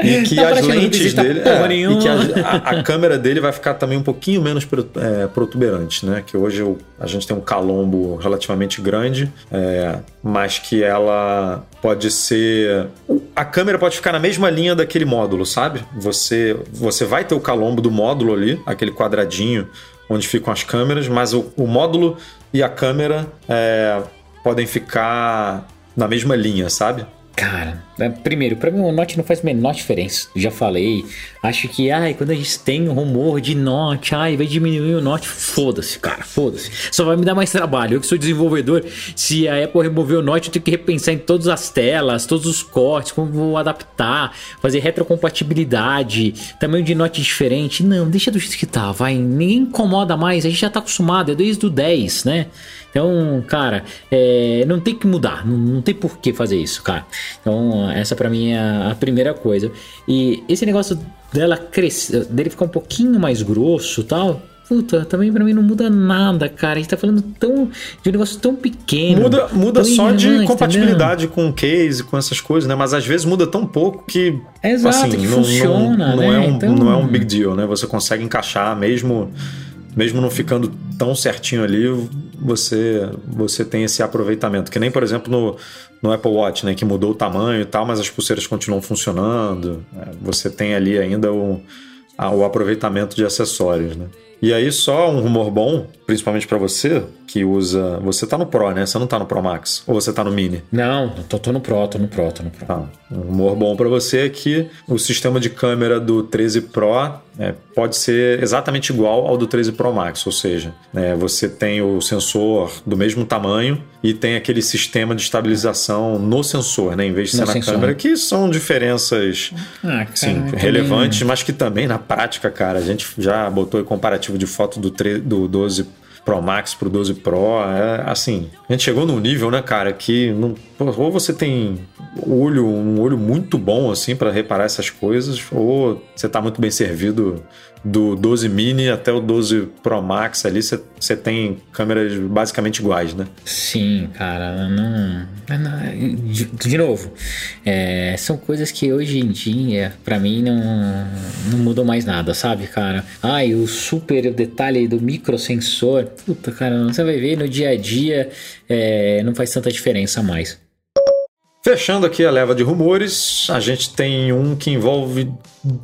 E que as lentes dele. É, e que a, a, a, câmera dele vai ficar também um pouquinho menos é, protuberante, né? Que hoje eu, a gente tem um calombo relativamente grande, é, mas que ela pode ser. A câmera pode ficar na mesma linha daquele módulo, sabe? Você, você vai ter o calombo do módulo ali, aquele quadradinho onde ficam as câmeras, mas o, o módulo e a câmera é, podem ficar na mesma linha, sabe? Cara, primeiro, para mim o Note não faz a menor diferença. Já falei. Acho que, ai, quando a gente tem um rumor de Note, ai, vai diminuir o Note. Foda-se, cara, foda-se. Só vai me dar mais trabalho. Eu que sou desenvolvedor, se a Apple remover o Note, eu tenho que repensar em todas as telas, todos os cortes, como vou adaptar, fazer retrocompatibilidade, tamanho de Note diferente. Não, deixa do jeito que tá, vai. Ninguém incomoda mais, a gente já tá acostumado, é desde o 10, né? Então, cara, é, não tem que mudar, não, não, tem por que fazer isso, cara. Então, essa para mim é a primeira coisa. E esse negócio dela crescer, dele ficar um pouquinho mais grosso tal, Puta, também pra mim não muda nada, cara. A gente tá falando tão, de um negócio tão pequeno. Muda, muda só de compatibilidade entendeu? com o case, com essas coisas, né? Mas às vezes muda tão pouco que. Exato, assim, que não, funciona, não, não né? É um, então... Não é um big deal, né? Você consegue encaixar mesmo mesmo não ficando tão certinho ali, você você tem esse aproveitamento. Que nem, por exemplo, no, no Apple Watch, né? Que mudou o tamanho e tal, mas as pulseiras continuam funcionando. Né? Você tem ali ainda o, o aproveitamento de acessórios, né? E aí, só um rumor bom, principalmente para você, que usa. Você tá no Pro, né? Você não tá no Pro Max. Ou você tá no Mini? Não, tô, tô no Pro, tô no Pro, tô no Pro. Ah, um rumor bom para você é que o sistema de câmera do 13 Pro é, pode ser exatamente igual ao do 13 Pro Max, ou seja, é, você tem o sensor do mesmo tamanho e tem aquele sistema de estabilização no sensor, né? Em vez de ser no na sensor. câmera, que são diferenças ah, sim, relevantes, mas que também na prática, cara, a gente já botou em comparativo de foto do, 3, do 12 Pro Max pro 12 Pro. É, assim, a gente chegou num nível, né, cara, que não, ou você tem olho, um olho muito bom, assim, para reparar essas coisas, ou você tá muito bem servido do 12 mini até o 12 Pro Max ali, você tem câmeras basicamente iguais, né? Sim, cara, não. não de, de, novo, é, são coisas que hoje em dia, para mim, não, não mudam mais nada, sabe, cara? Ai, o super detalhe do microsensor, puta, cara, você vai ver no dia a dia, é, não faz tanta diferença mais. Fechando aqui a leva de rumores, a gente tem um que envolve,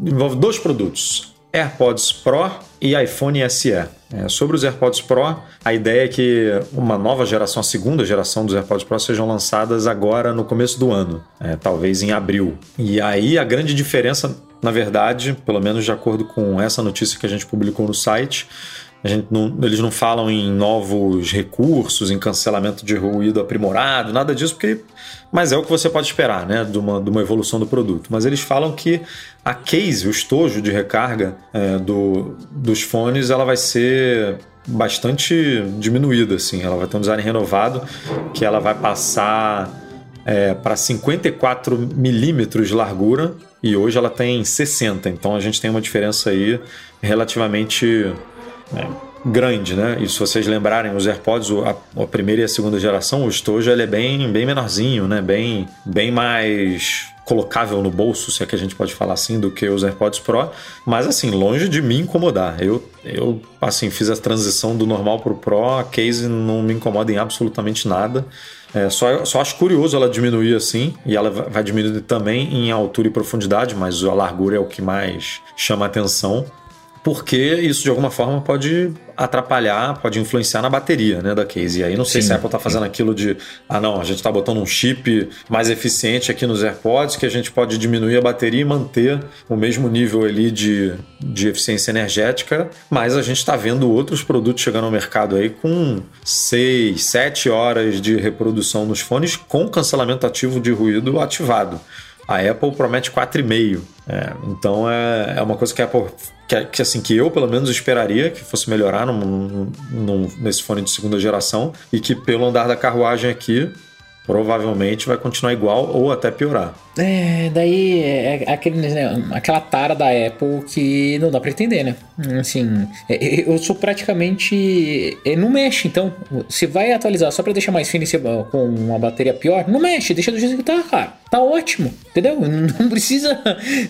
envolve dois produtos. AirPods Pro e iPhone SE. É, sobre os AirPods Pro, a ideia é que uma nova geração, a segunda geração dos AirPods Pro, sejam lançadas agora no começo do ano, é, talvez em abril. E aí a grande diferença, na verdade, pelo menos de acordo com essa notícia que a gente publicou no site, não, eles não falam em novos recursos, em cancelamento de ruído aprimorado, nada disso, porque, mas é o que você pode esperar, né, de uma, de uma evolução do produto. Mas eles falam que a case, o estojo de recarga é, do, dos fones, ela vai ser bastante diminuída, assim. Ela vai ter um design renovado, que ela vai passar é, para 54 milímetros de largura e hoje ela tem 60. Então a gente tem uma diferença aí relativamente é, grande, né? E se vocês lembrarem, os AirPods, a, a, primeira e a segunda geração, o estojo ele é bem, bem menorzinho, né? Bem, bem mais colocável no bolso, se é que a gente pode falar assim, do que os AirPods Pro, mas assim, longe de me incomodar. Eu, eu assim, fiz a transição do normal pro Pro, a case não me incomoda em absolutamente nada. É, só, só acho curioso ela diminuir assim, e ela vai diminuir também em altura e profundidade, mas a largura é o que mais chama atenção. Porque isso de alguma forma pode atrapalhar, pode influenciar na bateria né, da case. E aí não sei Sim. se a Apple está fazendo aquilo de, ah não, a gente está botando um chip mais eficiente aqui nos AirPods que a gente pode diminuir a bateria e manter o mesmo nível ali de, de eficiência energética, mas a gente está vendo outros produtos chegando ao mercado aí com 6, 7 horas de reprodução nos fones com cancelamento ativo de ruído ativado. A Apple promete 4,5. É, então é, é uma coisa que a Apple que, assim que eu pelo menos esperaria que fosse melhorar num, num, nesse fone de segunda geração e que pelo andar da carruagem aqui provavelmente vai continuar igual ou até piorar. É, daí é, é aquele, né, aquela tara da Apple que não dá pra entender, né? Assim, é, eu sou praticamente. É, não mexe, então. Se vai atualizar só pra deixar mais fino com uma bateria pior, não mexe, deixa do jeito que tá, cara. Tá ótimo, entendeu? Não precisa,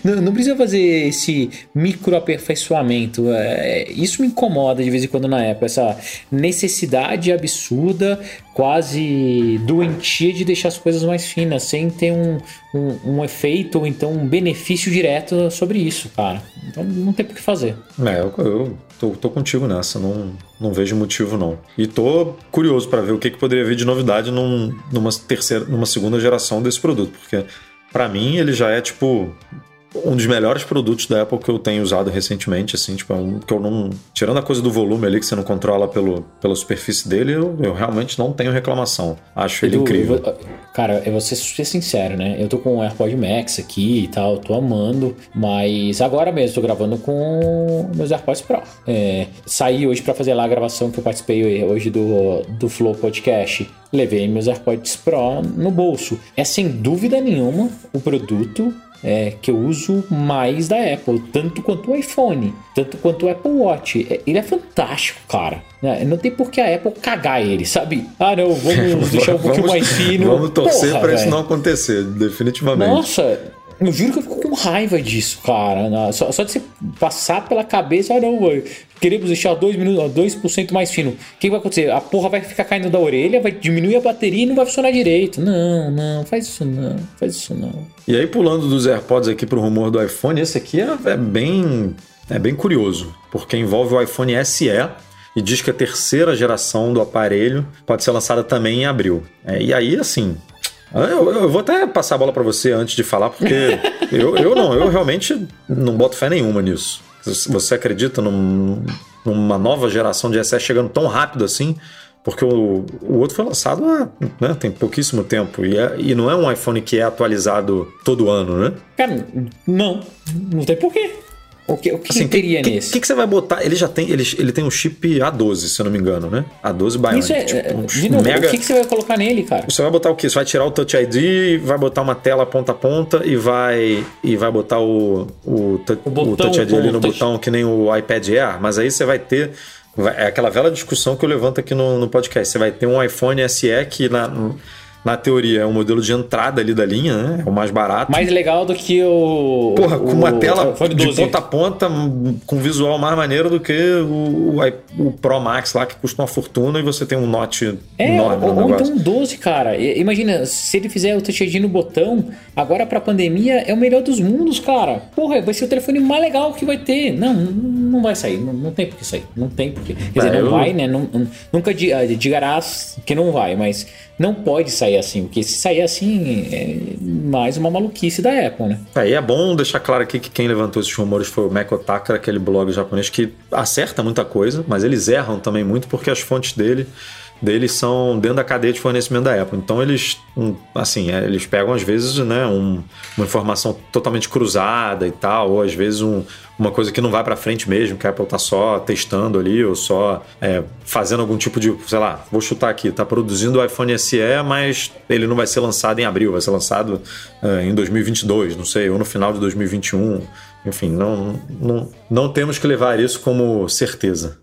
não, precisa fazer esse micro aperfeiçoamento. É, isso me incomoda de vez em quando na Apple, essa necessidade absurda, quase doentia de deixar as coisas mais finas, sem ter um, um, um, efeito ou então um benefício direto sobre isso, cara. Então não tem por que fazer. É, eu, eu tô, tô, contigo nessa, não, não vejo motivo não. E tô curioso para ver o que, que poderia vir de novidade num, numa terceira, numa segunda geração desse produto, porque para mim ele já é tipo um dos melhores produtos da Apple que eu tenho usado recentemente, assim, tipo, é um, que eu não. Tirando a coisa do volume ali que você não controla pelo, pela superfície dele, eu, eu realmente não tenho reclamação. Acho ele incrível. Eu vou, cara, eu vou ser, ser sincero, né? Eu tô com o AirPod Max aqui e tal, tô amando, mas agora mesmo tô gravando com meus AirPods Pro. É, saí hoje para fazer lá a gravação que eu participei hoje do, do Flow Podcast levei meus AirPods Pro no bolso. É sem dúvida nenhuma o produto é, que eu uso mais da Apple, tanto quanto o iPhone, tanto quanto o Apple Watch. É, ele é fantástico, cara. Né? Não tem por que a Apple cagar ele, sabe? Ah, não, vamos deixar um pouquinho mais fino. Vamos torcer para isso não acontecer, definitivamente. Nossa, eu juro que eu fico com raiva disso, cara. Só, só de você passar pela cabeça, ah, não, queremos deixar 2 minutos, 2% mais fino. O que vai acontecer? A porra vai ficar caindo da orelha, vai diminuir a bateria e não vai funcionar direito. Não, não, faz isso não, faz isso não. E aí, pulando dos AirPods aqui pro rumor do iPhone, esse aqui é, é bem. É bem curioso, porque envolve o iPhone SE, e diz que a terceira geração do aparelho pode ser lançada também em abril. É, e aí, assim, eu, eu, vou até passar a bola para você antes de falar, porque eu, eu não, eu realmente não boto fé nenhuma nisso. Você acredita num, numa nova geração de SS chegando tão rápido assim? Porque o, o outro foi lançado há né, tem pouquíssimo tempo. E, é, e não é um iPhone que é atualizado todo ano, né? Cara, não. Não tem porquê. O que, o que assim, teria que, nesse? O que, que, você vai botar? Ele já tem, ele, ele tem um chip A12, se eu não me engano, né? A12 Bionic. Isso é, tipo, um de novo, mega... o que, que, você vai colocar nele, cara? Você vai botar o quê? Você vai tirar o Touch ID, vai botar uma tela ponta a ponta e vai e vai botar o, o, o, botão, o Touch ID ali no touch. botão que nem o iPad Air, mas aí você vai ter é aquela velha discussão que eu levanto aqui no, no podcast. Você vai ter um iPhone SE que na na teoria, é um modelo de entrada ali da linha, né? É o mais barato. Mais legal do que o. Porra, com uma tela de ponta a ponta, com visual mais maneiro do que o, o, o, Pro Max lá, que custa uma fortuna e você tem um Note é, enorme. Ou, ou então um 12, cara. Imagina, se ele fizer o Touch no botão, agora pra pandemia é o melhor dos mundos, cara. Porra, vai ser o telefone mais legal que vai ter. Não, não vai sair. Não, não tem por que sair. Não tem por que. Quer dizer, é, não eu... vai, né? Não, nunca digarás que não vai, mas não pode sair assim, porque se sair assim é mais uma maluquice da Apple, né? É, é bom deixar claro aqui que quem levantou esses rumores foi o Mac Otakara, aquele blog japonês que acerta muita coisa, mas eles erram também muito porque as fontes dele deles são dentro da cadeia de fornecimento da Apple. Então eles, assim, é, eles pegam às vezes né, um, uma informação totalmente cruzada e tal, ou às vezes um, uma coisa que não vai para frente mesmo, que a Apple tá só testando ali, ou só é, fazendo algum tipo de, sei lá, vou chutar aqui, tá produzindo o iPhone SE, mas ele não vai ser lançado em abril, vai ser lançado é, em 2022, não sei, ou no final de 2021. Enfim, não, não, não temos que levar isso como certeza.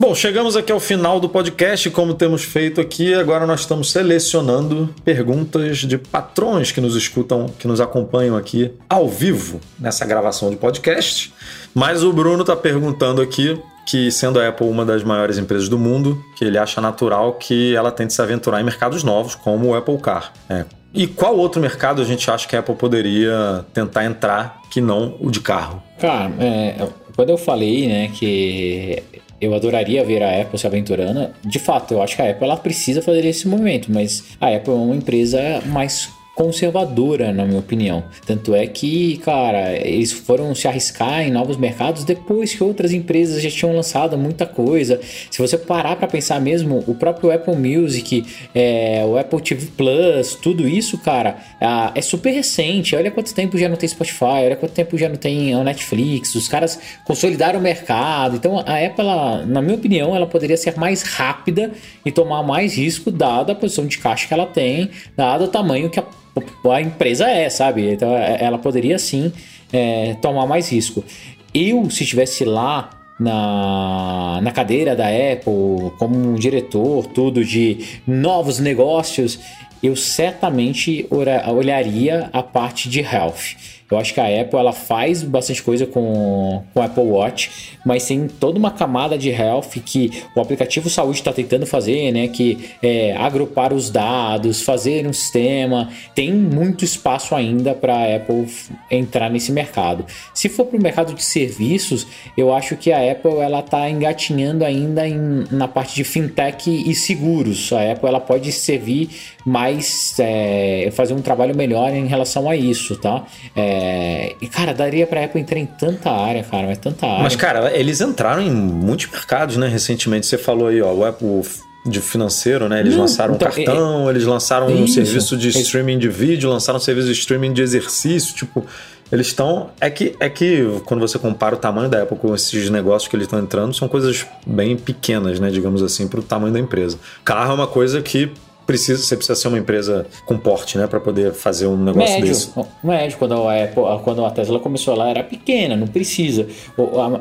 Bom, chegamos aqui ao final do podcast, como temos feito aqui. Agora nós estamos selecionando perguntas de patrões que nos escutam, que nos acompanham aqui ao vivo nessa gravação de podcast. Mas o Bruno está perguntando aqui que, sendo a Apple uma das maiores empresas do mundo, que ele acha natural que ela tente se aventurar em mercados novos, como o Apple Car. É. E qual outro mercado a gente acha que a Apple poderia tentar entrar que não o de carro? Cara, é, quando eu falei, né, que eu adoraria ver a Apple se aventurando. De fato, eu acho que a Apple ela precisa fazer esse movimento, mas a Apple é uma empresa mais conservadora, na minha opinião. Tanto é que, cara, eles foram se arriscar em novos mercados depois que outras empresas já tinham lançado muita coisa. Se você parar para pensar mesmo, o próprio Apple Music, é, o Apple TV Plus, tudo isso, cara, é super recente. Olha quanto tempo já não tem Spotify, olha quanto tempo já não tem a Netflix. Os caras consolidaram o mercado. Então, a Apple, ela, na minha opinião, ela poderia ser mais rápida e tomar mais risco, dada a posição de caixa que ela tem, dado o tamanho que a a empresa é, sabe? Então é, ela poderia sim é, tomar mais risco. Eu, se estivesse lá na, na cadeira da Apple, como um diretor, tudo de novos negócios, eu certamente olharia a parte de health. Eu acho que a Apple ela faz bastante coisa com, com o Apple Watch, mas tem toda uma camada de health que o aplicativo saúde está tentando fazer, né? Que é agrupar os dados, fazer um sistema. Tem muito espaço ainda para a Apple entrar nesse mercado. Se for para o mercado de serviços, eu acho que a Apple ela está engatinhando ainda em, na parte de fintech e seguros. A Apple ela pode servir mais, é, fazer um trabalho melhor em relação a isso, tá? É, é, e, cara, daria pra Apple entrar em tanta área, cara, mas tanta área. Mas, cara, eles entraram em muitos mercados, né, recentemente. Você falou aí, ó, o Apple de financeiro, né? Eles Não, lançaram então, um cartão, é, eles lançaram isso, um serviço de streaming de vídeo, lançaram um serviço de streaming de exercício, tipo, eles estão é que é que quando você compara o tamanho da Apple com esses negócios que eles estão entrando, são coisas bem pequenas, né, digamos assim, para o tamanho da empresa. Carro é uma coisa que precisa, você precisa ser uma empresa com porte, né, para poder fazer um negócio médio, desse. Médio, quando a, Apple, quando a Tesla começou lá era pequena, não precisa.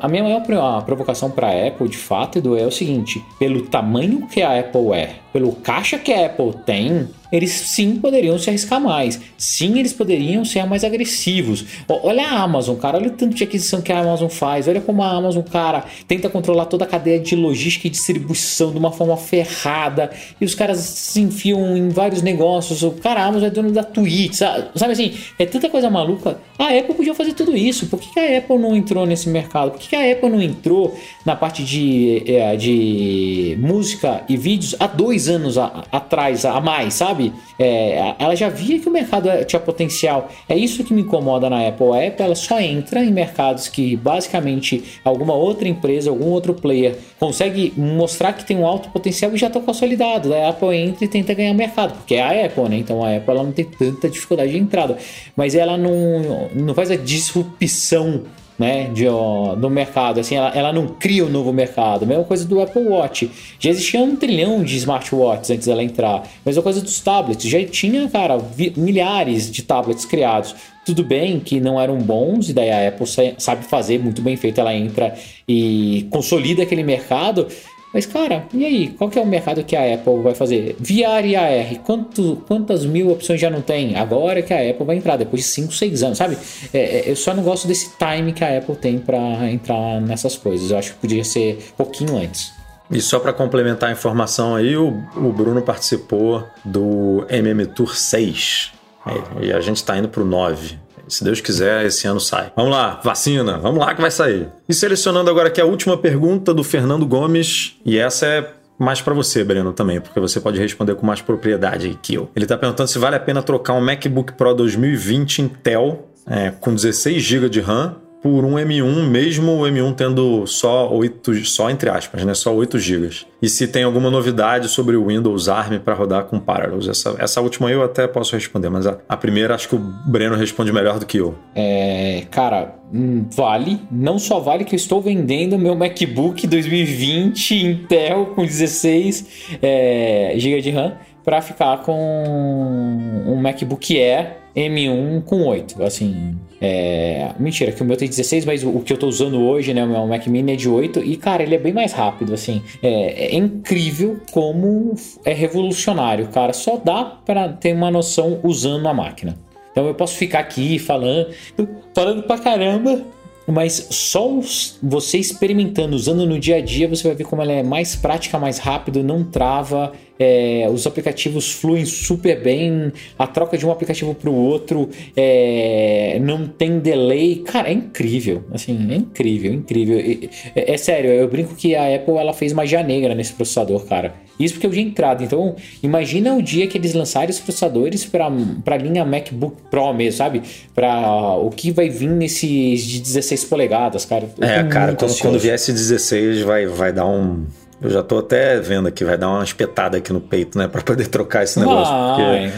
A, minha maior provocação para a Apple, de fato, Edu, é o seguinte: pelo tamanho que a Apple é, pelo caixa que a Apple tem, eles sim poderiam se arriscar mais. Sim, eles poderiam ser mais agressivos. Olha a Amazon, cara, olha o tanto de aquisição que a Amazon faz. Olha como a Amazon, cara, tenta controlar toda a cadeia de logística e distribuição de uma forma ferrada. E os caras se enfiam em vários negócios. O cara, a Amazon é dono da Twitch, sabe, sabe assim? É tanta coisa maluca. A Apple podia fazer tudo isso. Por que, a Apple não entrou nesse mercado? Por que, a Apple não entrou na parte de, é, de música e vídeos há dois anos a, atrás, a mais, sabe? É, ela já via que o mercado tinha potencial. É isso que me incomoda na Apple. A Apple ela só entra em mercados que basicamente alguma outra empresa, algum outro player consegue mostrar que tem um alto potencial e já está consolidado. A Apple entra e tenta ganhar mercado, porque é a Apple, né? Então a Apple ela não tem tanta dificuldade de entrada, mas ela não, não faz a disrupção né, de, ó, do mercado. Assim, ela, ela não cria um novo mercado. Mesma coisa do Apple Watch. Já existia um trilhão de smartwatches antes dela entrar. Mesma coisa dos tablets. Já tinha, cara, milhares de tablets criados. Tudo bem que não eram bons, e daí a Apple sabe fazer muito bem feito. Ela entra e consolida aquele mercado. Mas, cara, e aí? Qual que é o mercado que a Apple vai fazer? VR e AR, quanto, quantas mil opções já não tem? Agora que a Apple vai entrar, depois de 5, 6 anos, sabe? É, é, eu só não gosto desse time que a Apple tem para entrar nessas coisas. Eu acho que podia ser pouquinho antes. E só para complementar a informação aí, o, o Bruno participou do MM Tour 6. E a gente está indo para o 9. Se Deus quiser, esse ano sai. Vamos lá, vacina, vamos lá que vai sair. E selecionando agora aqui a última pergunta do Fernando Gomes, e essa é mais para você, Breno, também, porque você pode responder com mais propriedade que eu. Ele está perguntando se vale a pena trocar um MacBook Pro 2020 Intel é, com 16 GB de RAM por um M1, mesmo o M1 tendo só 8, só entre aspas, né, só 8 GB. E se tem alguma novidade sobre o Windows ARM para rodar com Parallels. Essa, essa última eu até posso responder, mas a, a primeira acho que o Breno responde melhor do que eu. É, cara, hum, vale. Não só vale que eu estou vendendo meu MacBook 2020 Intel com 16 é, GB de RAM para ficar com um MacBook Air M1 com 8. Assim, é... Mentira, que o meu tem 16, mas o, que eu tô usando hoje, né, o meu Mac Mini é de 8 e, cara, ele é bem mais rápido, assim. É, é incrível como é revolucionário, cara. Só dá para ter uma noção usando a máquina. Então eu posso ficar aqui falando, falando pra caramba mas só você experimentando, usando no dia a dia, você vai ver como ela é mais prática, mais rápido, não trava, é, os aplicativos fluem super bem, a troca de um aplicativo para o outro é, não tem delay. Cara, é incrível. Assim, é incrível, incrível. É, é, sério, eu brinco que a Apple ela fez magia negra nesse processador, cara. Isso porque eu tinha entrado. Então, imagina o dia que eles lançarem os processadores para a linha MacBook Pro mesmo, sabe? Para o que vai vir nesses de 16 polegadas, cara. é, cara, quando, quando vier esse 16 vai, vai dar um eu já tô até vendo aqui, vai dar uma espetada aqui no peito, né? Pra poder trocar esse negócio. Vai,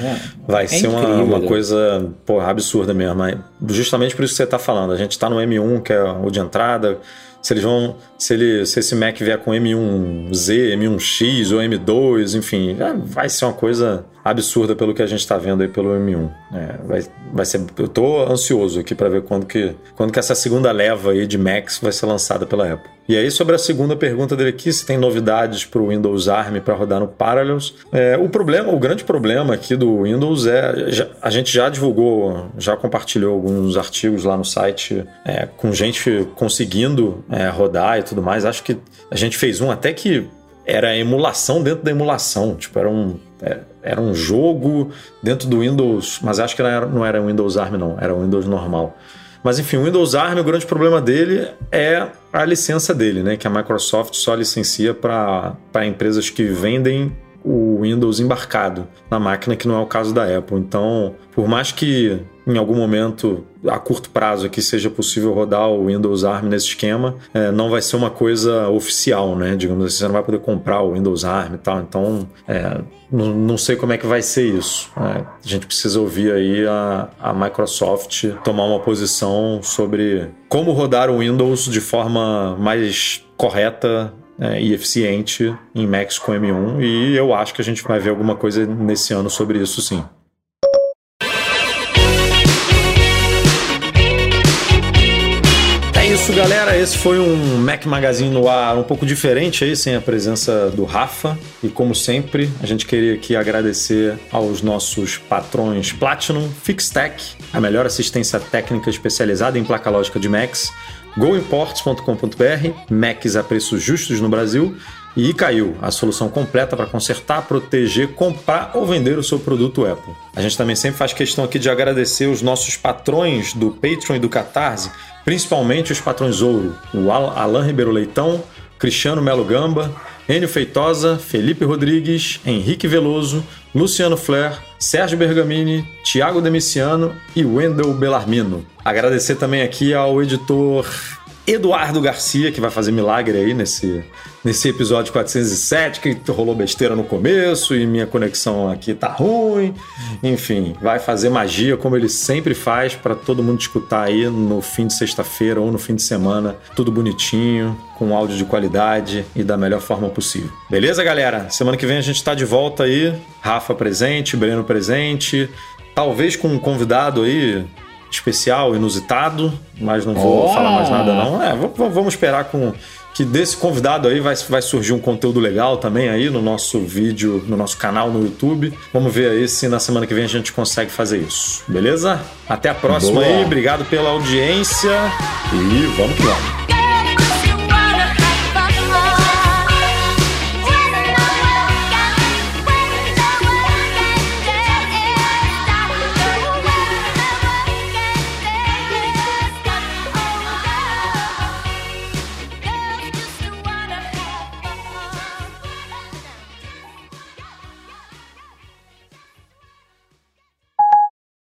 vai é ser uma, uma coisa porra, absurda mesmo. Mas justamente por isso que você tá falando. A gente tá no M1, que é o de entrada. Se eles vão. Se, ele, se esse Mac vier com M1Z, M1X ou M2, enfim, vai ser uma coisa absurda pelo que a gente está vendo aí pelo M1. É, vai, vai ser, eu tô ansioso aqui para ver quando que, quando que essa segunda leva aí de Macs vai ser lançada pela Apple. E aí, sobre a segunda pergunta dele aqui, se tem novidades para o Windows ARM para rodar no Parallels. É, o problema, o grande problema aqui do Windows é, já, a gente já divulgou, já compartilhou alguns artigos lá no site é, com gente conseguindo é, rodar e tudo mais. Acho que a gente fez um até que era emulação dentro da emulação. Tipo, era um, é, era um jogo dentro do Windows, mas acho que não era, não era Windows ARM, não, era o Windows normal. Mas enfim, o Windows ARM, o grande problema dele é a licença dele, né? Que a Microsoft só licencia para empresas que vendem o Windows embarcado na máquina, que não é o caso da Apple. Então, por mais que em algum momento, a curto prazo, aqui seja possível rodar o Windows ARM nesse esquema, é, não vai ser uma coisa oficial, né? Digamos assim, você não vai poder comprar o Windows ARM e tal. Então, é, não, sei como é que vai ser isso. É, a gente precisa ouvir aí a, a Microsoft tomar uma posição sobre como rodar o Windows de forma mais correta é, e eficiente em Macs com M1 e eu acho que a gente vai ver alguma coisa nesse ano sobre isso sim. Isso, galera. Esse foi um Mac Magazine no ar um pouco diferente aí, sem a presença do Rafa. E como sempre, a gente queria aqui agradecer aos nossos patrões Platinum, Fixtech, a melhor assistência técnica especializada em placa lógica de Macs, goimports.com.br, Macs a preços justos no Brasil, e caiu a solução completa para consertar, proteger, comprar ou vender o seu produto Apple. A gente também sempre faz questão aqui de agradecer os nossos patrões do Patreon e do Catarse, principalmente os patrões ouro, o Alain Ribeiro Leitão, Cristiano Melo Gamba, Enio Feitosa, Felipe Rodrigues, Henrique Veloso, Luciano Flair, Sérgio Bergamini, Tiago Demiciano e Wendel Bellarmino. Agradecer também aqui ao editor Eduardo Garcia, que vai fazer milagre aí nesse, nesse episódio 407, que rolou besteira no começo e minha conexão aqui tá ruim. Enfim, vai fazer magia como ele sempre faz para todo mundo escutar aí no fim de sexta-feira ou no fim de semana, tudo bonitinho, com áudio de qualidade e da melhor forma possível. Beleza, galera? Semana que vem a gente tá de volta aí, Rafa presente, Breno presente, talvez com um convidado aí especial, inusitado, mas não vou oh. falar mais nada não. É, vamos esperar com que desse convidado aí vai, vai surgir um conteúdo legal também aí no nosso vídeo, no nosso canal no YouTube. Vamos ver aí se na semana que vem a gente consegue fazer isso. Beleza? Até a próxima Boa. aí, obrigado pela audiência e vamos que vamos.